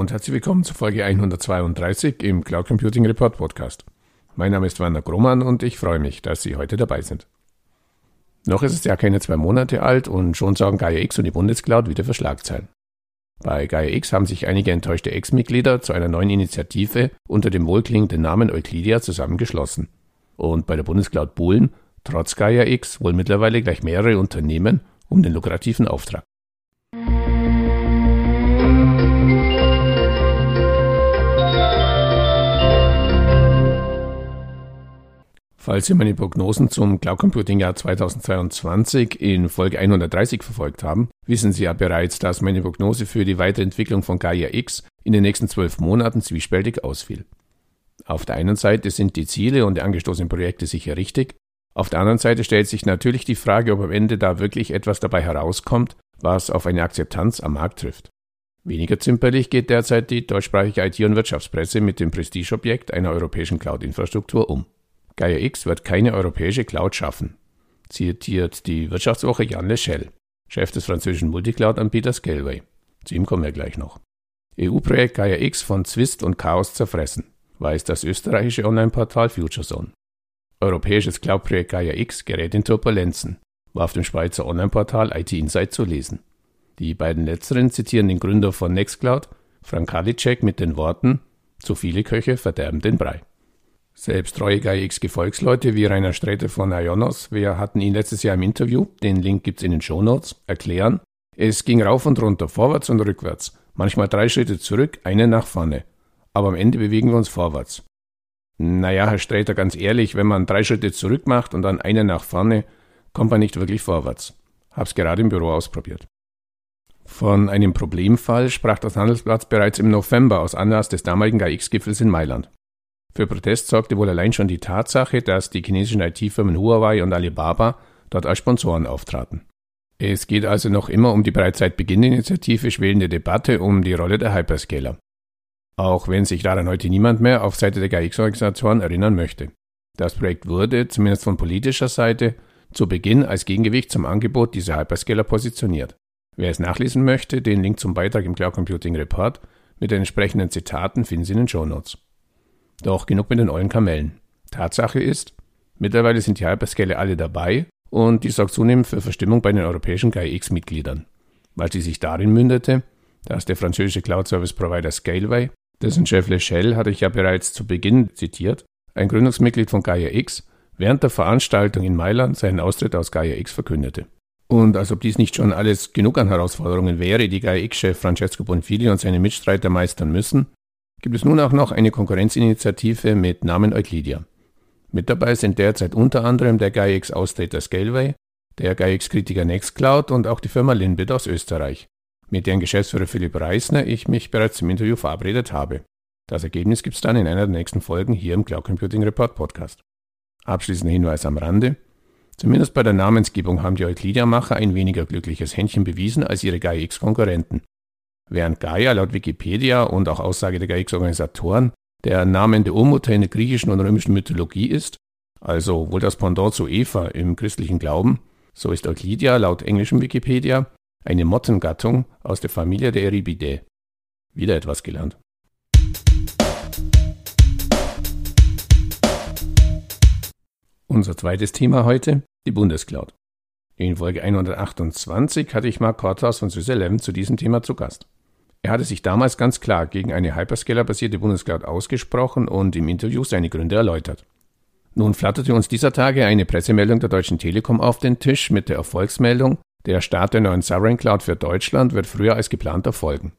und herzlich willkommen zur Folge 132 im Cloud Computing Report Podcast. Mein Name ist Werner Grummann und ich freue mich, dass Sie heute dabei sind. Noch ist es ja keine zwei Monate alt und schon sorgen Gaia X und die Bundescloud wieder für Schlagzeilen. Bei Gaia X haben sich einige enttäuschte Ex-Mitglieder zu einer neuen Initiative unter dem wohlklingenden Namen Euclidia zusammengeschlossen. Und bei der Bundescloud buhlen, trotz Gaia X, wohl mittlerweile gleich mehrere Unternehmen um den lukrativen Auftrag. Falls Sie meine Prognosen zum Cloud Computing Jahr 2022 in Folge 130 verfolgt haben, wissen Sie ja bereits, dass meine Prognose für die Weiterentwicklung von Gaia X in den nächsten zwölf Monaten zwiespältig ausfiel. Auf der einen Seite sind die Ziele und die angestoßenen Projekte sicher richtig, auf der anderen Seite stellt sich natürlich die Frage, ob am Ende da wirklich etwas dabei herauskommt, was auf eine Akzeptanz am Markt trifft. Weniger zimperlich geht derzeit die deutschsprachige IT- und Wirtschaftspresse mit dem Prestigeobjekt einer europäischen Cloud-Infrastruktur um. Gaia X wird keine europäische Cloud schaffen, zitiert die Wirtschaftswoche Jan Leschel, Chef des französischen Multicloud-Anbieters Scaleway. Zu ihm kommen wir gleich noch. EU-Projekt Gaia X von Zwist und Chaos zerfressen, weiß das österreichische Online-Portal FutureZone. Europäisches Cloud-Projekt Gaia X gerät in Turbulenzen, war auf dem Schweizer Online-Portal IT Insight zu lesen. Die beiden letzteren zitieren den Gründer von Nextcloud, Frank Halicek, mit den Worten: Zu viele Köche verderben den Brei. Selbst treue GAIX-Gefolgsleute wie Rainer Sträter von Ionos, wir hatten ihn letztes Jahr im Interview, den Link gibt's in den Shownotes, erklären, es ging rauf und runter, vorwärts und rückwärts, manchmal drei Schritte zurück, eine nach vorne. Aber am Ende bewegen wir uns vorwärts. Naja, Herr Sträter, ganz ehrlich, wenn man drei Schritte zurück macht und dann eine nach vorne, kommt man nicht wirklich vorwärts. Hab's gerade im Büro ausprobiert. Von einem Problemfall sprach das Handelsplatz bereits im November aus Anlass des damaligen GAIX-Gipfels in Mailand. Für Protest sorgte wohl allein schon die Tatsache, dass die chinesischen IT-Firmen Huawei und Alibaba dort als Sponsoren auftraten. Es geht also noch immer um die bereits seit Beginn der Initiative schwelende Debatte um die Rolle der Hyperscaler. Auch wenn sich daran heute niemand mehr auf Seite der GAIX-Organisatoren erinnern möchte. Das Projekt wurde, zumindest von politischer Seite, zu Beginn als Gegengewicht zum Angebot dieser Hyperscaler positioniert. Wer es nachlesen möchte, den Link zum Beitrag im Cloud Computing Report mit den entsprechenden Zitaten finden Sie in den Show Notes. Doch genug mit den ollen Kamellen. Tatsache ist, mittlerweile sind die Hyperscaler alle dabei und dies sorgt zunehmend für Verstimmung bei den europäischen GAIX-Mitgliedern, weil sie sich darin mündete, dass der französische Cloud-Service-Provider Scaleway, dessen Chef Le Shell hatte ich ja bereits zu Beginn zitiert, ein Gründungsmitglied von Gaia X, während der Veranstaltung in Mailand seinen Austritt aus Gaia X verkündete. Und als ob dies nicht schon alles genug an Herausforderungen wäre, die Gaia X-Chef Francesco Bonfili und seine Mitstreiter meistern müssen, gibt es nun auch noch eine Konkurrenzinitiative mit Namen Euclidia. Mit dabei sind derzeit unter anderem der GAIX-Austritter Scaleway, der GAIX-Kritiker Nextcloud und auch die Firma Linbit aus Österreich, mit deren Geschäftsführer Philipp Reisner ich mich bereits im Interview verabredet habe. Das Ergebnis gibt es dann in einer der nächsten Folgen hier im Cloud Computing Report Podcast. Abschließender Hinweis am Rande. Zumindest bei der Namensgebung haben die Euclidia-Macher ein weniger glückliches Händchen bewiesen als ihre GAIX-Konkurrenten. Während Gaia laut Wikipedia und auch Aussage der GAIX-Organisatoren der Name der Urmutter in der griechischen und römischen Mythologie ist, also wohl das Pendant zu Eva im christlichen Glauben, so ist Euclidia laut englischem Wikipedia eine Mottengattung aus der Familie der Eribidae. Wieder etwas gelernt. Unser zweites Thema heute, die Bundescloud. In Folge 128 hatte ich Mark Korthaus von SysLM zu diesem Thema zu Gast. Er hatte sich damals ganz klar gegen eine Hyperscaler-basierte Bundescloud ausgesprochen und im Interview seine Gründe erläutert. Nun flatterte uns dieser Tage eine Pressemeldung der Deutschen Telekom auf den Tisch mit der Erfolgsmeldung, der Start der neuen Sovereign Cloud für Deutschland wird früher als geplant erfolgen.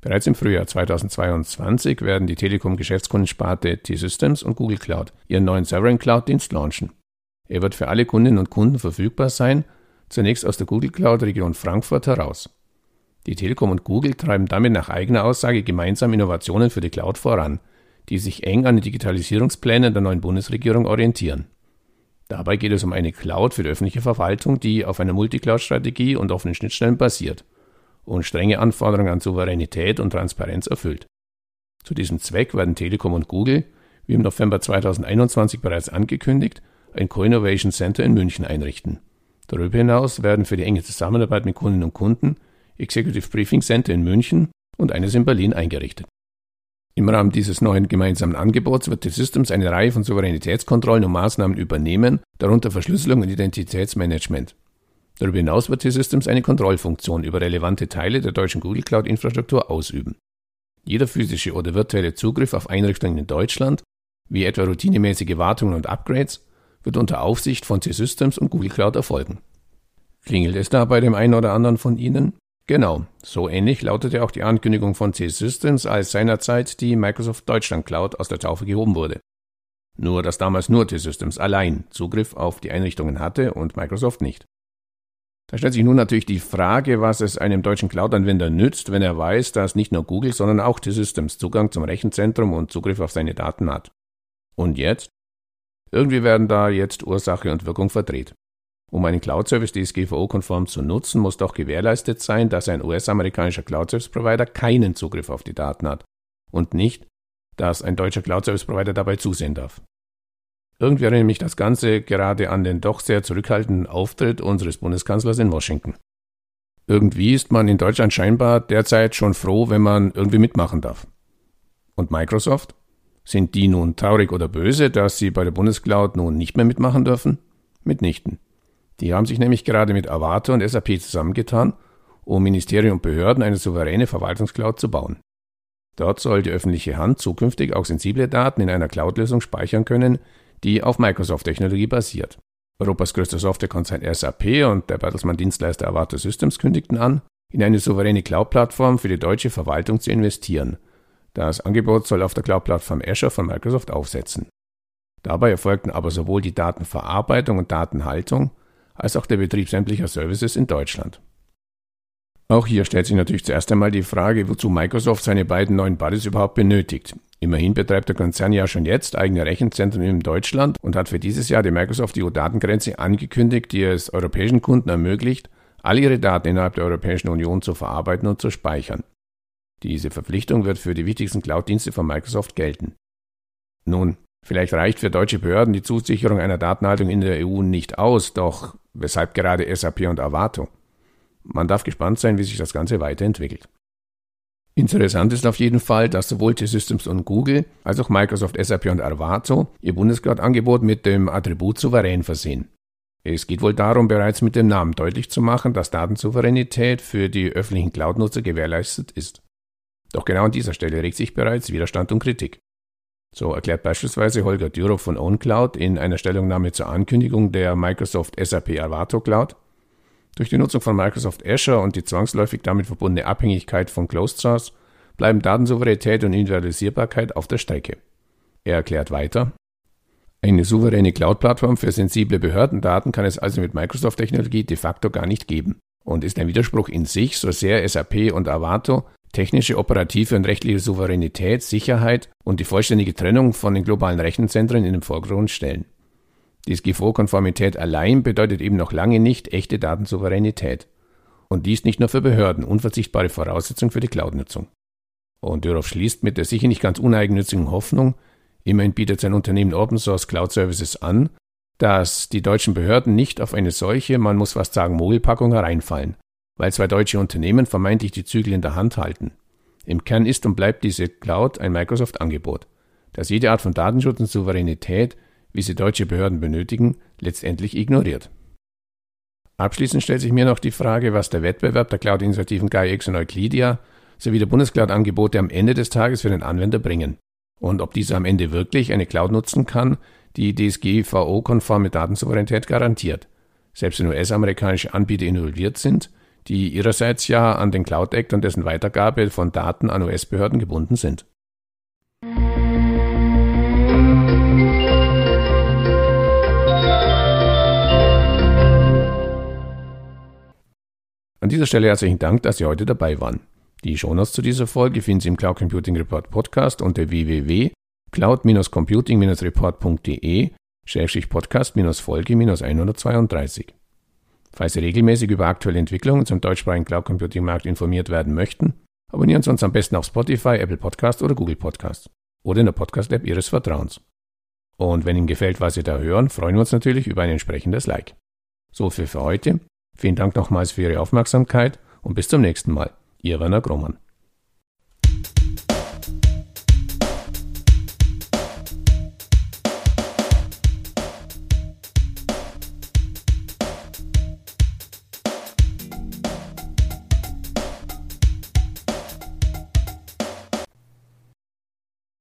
Bereits im Frühjahr 2022 werden die Telekom-Geschäftskundensparte T-Systems und Google Cloud ihren neuen Sovereign Cloud-Dienst launchen. Er wird für alle Kundinnen und Kunden verfügbar sein, zunächst aus der Google Cloud Region Frankfurt heraus. Die Telekom und Google treiben damit nach eigener Aussage gemeinsam Innovationen für die Cloud voran, die sich eng an den Digitalisierungsplänen der neuen Bundesregierung orientieren. Dabei geht es um eine Cloud für die öffentliche Verwaltung, die auf einer Multicloud-Strategie und offenen Schnittstellen basiert und strenge Anforderungen an Souveränität und Transparenz erfüllt. Zu diesem Zweck werden Telekom und Google, wie im November 2021 bereits angekündigt, ein Co-Innovation Center in München einrichten. Darüber hinaus werden für die enge Zusammenarbeit mit Kundinnen und Kunden Executive Briefing Center in München und eines in Berlin eingerichtet. Im Rahmen dieses neuen gemeinsamen Angebots wird T-Systems eine Reihe von Souveränitätskontrollen und Maßnahmen übernehmen, darunter Verschlüsselung und Identitätsmanagement. Darüber hinaus wird T-Systems eine Kontrollfunktion über relevante Teile der deutschen Google Cloud-Infrastruktur ausüben. Jeder physische oder virtuelle Zugriff auf Einrichtungen in Deutschland, wie etwa routinemäßige Wartungen und Upgrades, wird unter Aufsicht von T-Systems und Google Cloud erfolgen. Klingelt es da bei dem einen oder anderen von Ihnen? Genau, so ähnlich lautete auch die Ankündigung von C-Systems, als seinerzeit die Microsoft Deutschland Cloud aus der Taufe gehoben wurde. Nur, dass damals nur T-Systems allein Zugriff auf die Einrichtungen hatte und Microsoft nicht. Da stellt sich nun natürlich die Frage, was es einem deutschen Cloud-Anwender nützt, wenn er weiß, dass nicht nur Google, sondern auch T-Systems Zugang zum Rechenzentrum und Zugriff auf seine Daten hat. Und jetzt? Irgendwie werden da jetzt Ursache und Wirkung verdreht. Um einen Cloud-Service DSGVO-konform zu nutzen, muss doch gewährleistet sein, dass ein US-amerikanischer Cloud-Service-Provider keinen Zugriff auf die Daten hat und nicht, dass ein deutscher Cloud-Service-Provider dabei zusehen darf. Irgendwie erinnert mich das Ganze gerade an den doch sehr zurückhaltenden Auftritt unseres Bundeskanzlers in Washington. Irgendwie ist man in Deutschland scheinbar derzeit schon froh, wenn man irgendwie mitmachen darf. Und Microsoft? Sind die nun traurig oder böse, dass sie bei der Bundescloud nun nicht mehr mitmachen dürfen? Mitnichten. Die haben sich nämlich gerade mit Avato und SAP zusammengetan, um Ministerien und Behörden eine souveräne Verwaltungscloud zu bauen. Dort soll die öffentliche Hand zukünftig auch sensible Daten in einer Cloud-Lösung speichern können, die auf Microsoft-Technologie basiert. Europas größter Softwarekonzern SAP und der Bertelsmann-Dienstleister Avato Systems kündigten an, in eine souveräne Cloud-Plattform für die deutsche Verwaltung zu investieren. Das Angebot soll auf der Cloud-Plattform Azure von Microsoft aufsetzen. Dabei erfolgten aber sowohl die Datenverarbeitung und Datenhaltung als auch der Betrieb sämtlicher Services in Deutschland. Auch hier stellt sich natürlich zuerst einmal die Frage, wozu Microsoft seine beiden neuen Buddies überhaupt benötigt. Immerhin betreibt der Konzern ja schon jetzt eigene Rechenzentren in Deutschland und hat für dieses Jahr die Microsoft EU-Datengrenze angekündigt, die es europäischen Kunden ermöglicht, all ihre Daten innerhalb der Europäischen Union zu verarbeiten und zu speichern. Diese Verpflichtung wird für die wichtigsten Cloud-Dienste von Microsoft gelten. Nun, vielleicht reicht für deutsche Behörden die Zusicherung einer Datenhaltung in der EU nicht aus, doch weshalb gerade SAP und Avato? Man darf gespannt sein, wie sich das Ganze weiterentwickelt. Interessant ist auf jeden Fall, dass sowohl T-Systems und Google als auch Microsoft, SAP und Avato ihr Bundescloud-Angebot mit dem Attribut souverän versehen. Es geht wohl darum, bereits mit dem Namen deutlich zu machen, dass Datensouveränität für die öffentlichen Cloud-Nutzer gewährleistet ist. Doch genau an dieser Stelle regt sich bereits Widerstand und Kritik. So erklärt beispielsweise Holger Dürow von OwnCloud in einer Stellungnahme zur Ankündigung der Microsoft SAP Avato Cloud, durch die Nutzung von Microsoft Azure und die zwangsläufig damit verbundene Abhängigkeit von Closed Source bleiben Datensouveränität und Individualisierbarkeit auf der Strecke. Er erklärt weiter, eine souveräne Cloud-Plattform für sensible Behördendaten kann es also mit Microsoft-Technologie de facto gar nicht geben und ist ein Widerspruch in sich, so sehr SAP und Avato technische, operative und rechtliche Souveränität, Sicherheit und die vollständige Trennung von den globalen Rechenzentren in den Vordergrund stellen. DSGVO-Konformität allein bedeutet eben noch lange nicht echte Datensouveränität. Und dies nicht nur für Behörden, unverzichtbare Voraussetzung für die Cloud-Nutzung. Und darauf schließt mit der sicher nicht ganz uneigennützigen Hoffnung, immerhin bietet sein Unternehmen Open Source Cloud Services an, dass die deutschen Behörden nicht auf eine solche, man muss fast sagen, Mogelpackung hereinfallen, weil zwei deutsche Unternehmen vermeintlich die Zügel in der Hand halten. Im Kern ist und bleibt diese Cloud ein Microsoft-Angebot, das jede Art von Datenschutz und Souveränität, wie sie deutsche Behörden benötigen, letztendlich ignoriert. Abschließend stellt sich mir noch die Frage, was der Wettbewerb der Cloud-Initiativen GaiaX und Euclidia sowie der Bundescloud-Angebote am Ende des Tages für den Anwender bringen und ob dieser am Ende wirklich eine Cloud nutzen kann, die DSGVO-konforme Datensouveränität garantiert, selbst wenn US-amerikanische Anbieter involviert sind die ihrerseits ja an den Cloud Act und dessen Weitergabe von Daten an US-Behörden gebunden sind. An dieser Stelle herzlichen Dank, dass Sie heute dabei waren. Die Shownotes zu dieser Folge finden Sie im Cloud Computing Report Podcast unter www.cloud-computing-report.de Podcast-Folge 132. Falls Sie regelmäßig über aktuelle Entwicklungen zum deutschsprachigen Cloud Computing Markt informiert werden möchten, abonnieren Sie uns am besten auf Spotify, Apple Podcast oder Google Podcast oder in der Podcast-App Ihres Vertrauens. Und wenn Ihnen gefällt, was Sie da hören, freuen wir uns natürlich über ein entsprechendes Like. So viel für heute. Vielen Dank nochmals für Ihre Aufmerksamkeit und bis zum nächsten Mal. Ihr Werner Grummann.